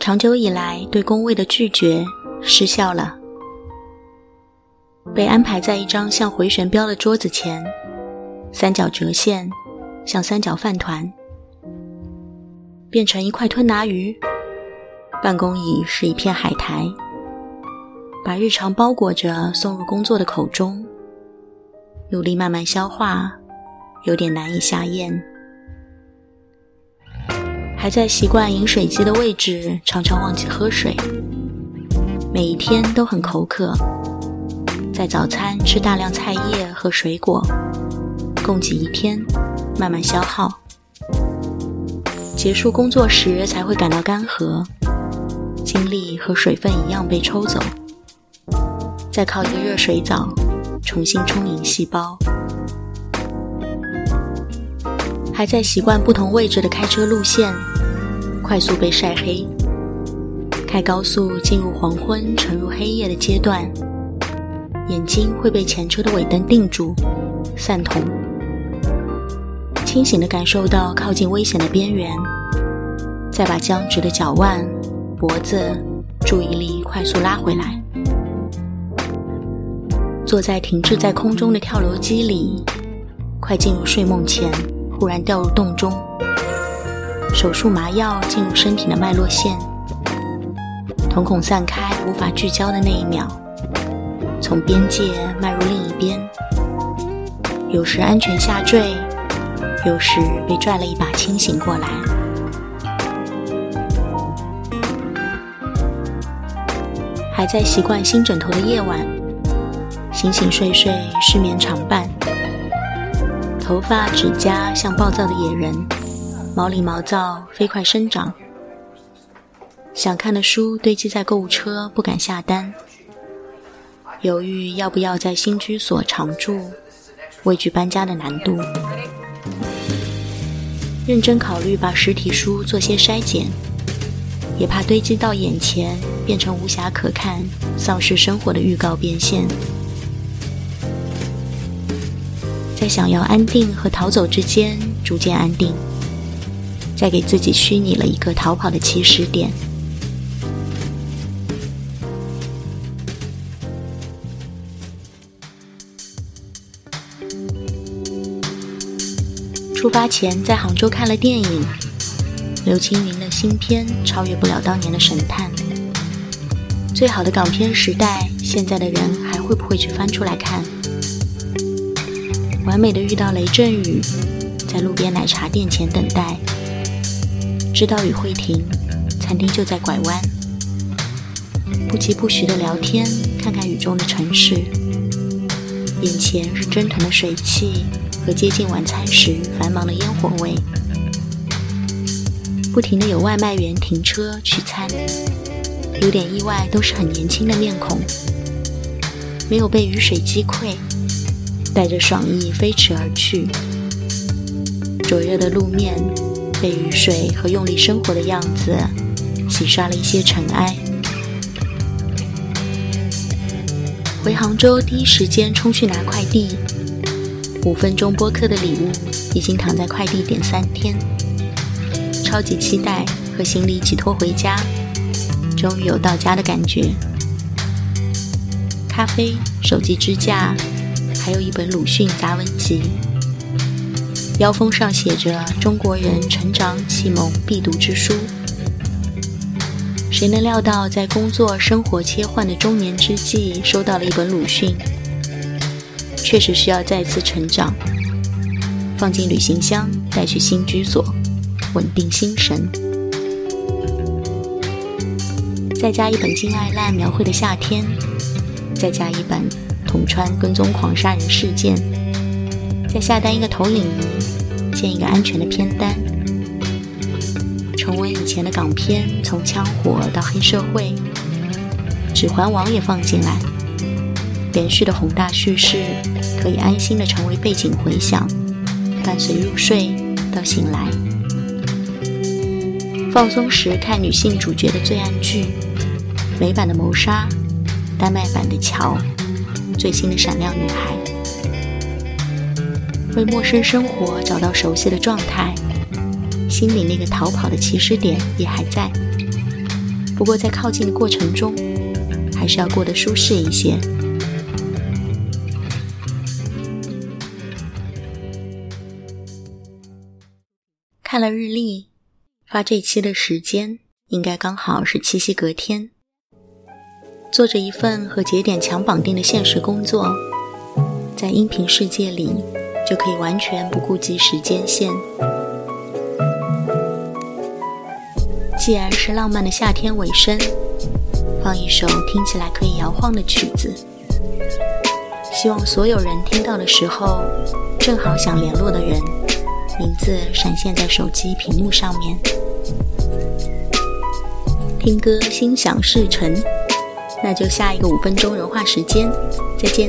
长久以来对工位的拒绝失效了，被安排在一张像回旋镖的桌子前，三角折线像三角饭团，变成一块吞拿鱼。办公椅是一片海苔，把日常包裹着送入工作的口中，努力慢慢消化，有点难以下咽。还在习惯饮水机的位置，常常忘记喝水。每一天都很口渴，在早餐吃大量菜叶和水果，供给一天，慢慢消耗。结束工作时才会感到干涸，精力和水分一样被抽走。再靠一个热水澡，重新充盈细胞。还在习惯不同位置的开车路线，快速被晒黑。开高速进入黄昏、沉入黑夜的阶段，眼睛会被前车的尾灯定住，散瞳。清醒地感受到靠近危险的边缘，再把僵直的脚腕、脖子、注意力快速拉回来。坐在停滞在空中的跳楼机里，快进入睡梦前。忽然掉入洞中，手术麻药进入身体的脉络线，瞳孔散开，无法聚焦的那一秒，从边界迈入另一边。有时安全下坠，有时被拽了一把清醒过来。还在习惯新枕头的夜晚，醒醒睡睡，失眠常伴。头发、指甲像暴躁的野人，毛里毛躁，飞快生长。想看的书堆积在购物车，不敢下单。犹豫要不要在新居所常住，畏惧搬家的难度。认真考虑把实体书做些筛减，也怕堆积到眼前变成无暇可看、丧失生活的预告变现。想要安定和逃走之间逐渐安定，再给自己虚拟了一个逃跑的起始点。出发前在杭州看了电影，刘青云的新片超越不了当年的神探。最好的港片时代，现在的人还会不会去翻出来看？完美的遇到雷阵雨，在路边奶茶店前等待，知道雨会停，餐厅就在拐弯。不疾不徐的聊天，看看雨中的城市，眼前是蒸腾的水汽和接近晚餐时繁忙的烟火味。不停的有外卖员停车取餐，有点意外，都是很年轻的面孔，没有被雨水击溃。带着爽意飞驰而去，灼热的路面被雨水和用力生活的样子洗刷了一些尘埃。回杭州第一时间冲去拿快递，五分钟播客的礼物已经躺在快递点三天，超级期待和行李一起拖回家，终于有到家的感觉。咖啡、手机支架。还有一本鲁迅杂文集，腰封上写着“中国人成长启蒙必读之书”。谁能料到，在工作生活切换的中年之际，收到了一本鲁迅？确实需要再次成长，放进旅行箱，带去新居所，稳定心神。再加一本金爱烂描绘的夏天，再加一本。捅穿跟踪狂杀人事件，再下单一个投影仪，建一个安全的片单，重温以前的港片，从枪火到黑社会，指环王也放进来，连续的宏大叙事可以安心的成为背景回响，伴随入睡到醒来。放松时看女性主角的罪案剧，美版的谋杀，丹麦版的桥。最新的闪亮女孩，为陌生生活找到熟悉的状态，心里那个逃跑的起始点也还在。不过在靠近的过程中，还是要过得舒适一些。看了日历，发这期的时间应该刚好是七夕隔天。做着一份和节点强绑定的现实工作，在音频世界里就可以完全不顾及时间线。既然是浪漫的夏天尾声，放一首听起来可以摇晃的曲子，希望所有人听到的时候，正好想联络的人，名字闪现在手机屏幕上面。听歌心想事成。那就下一个五分钟融化时间，再见。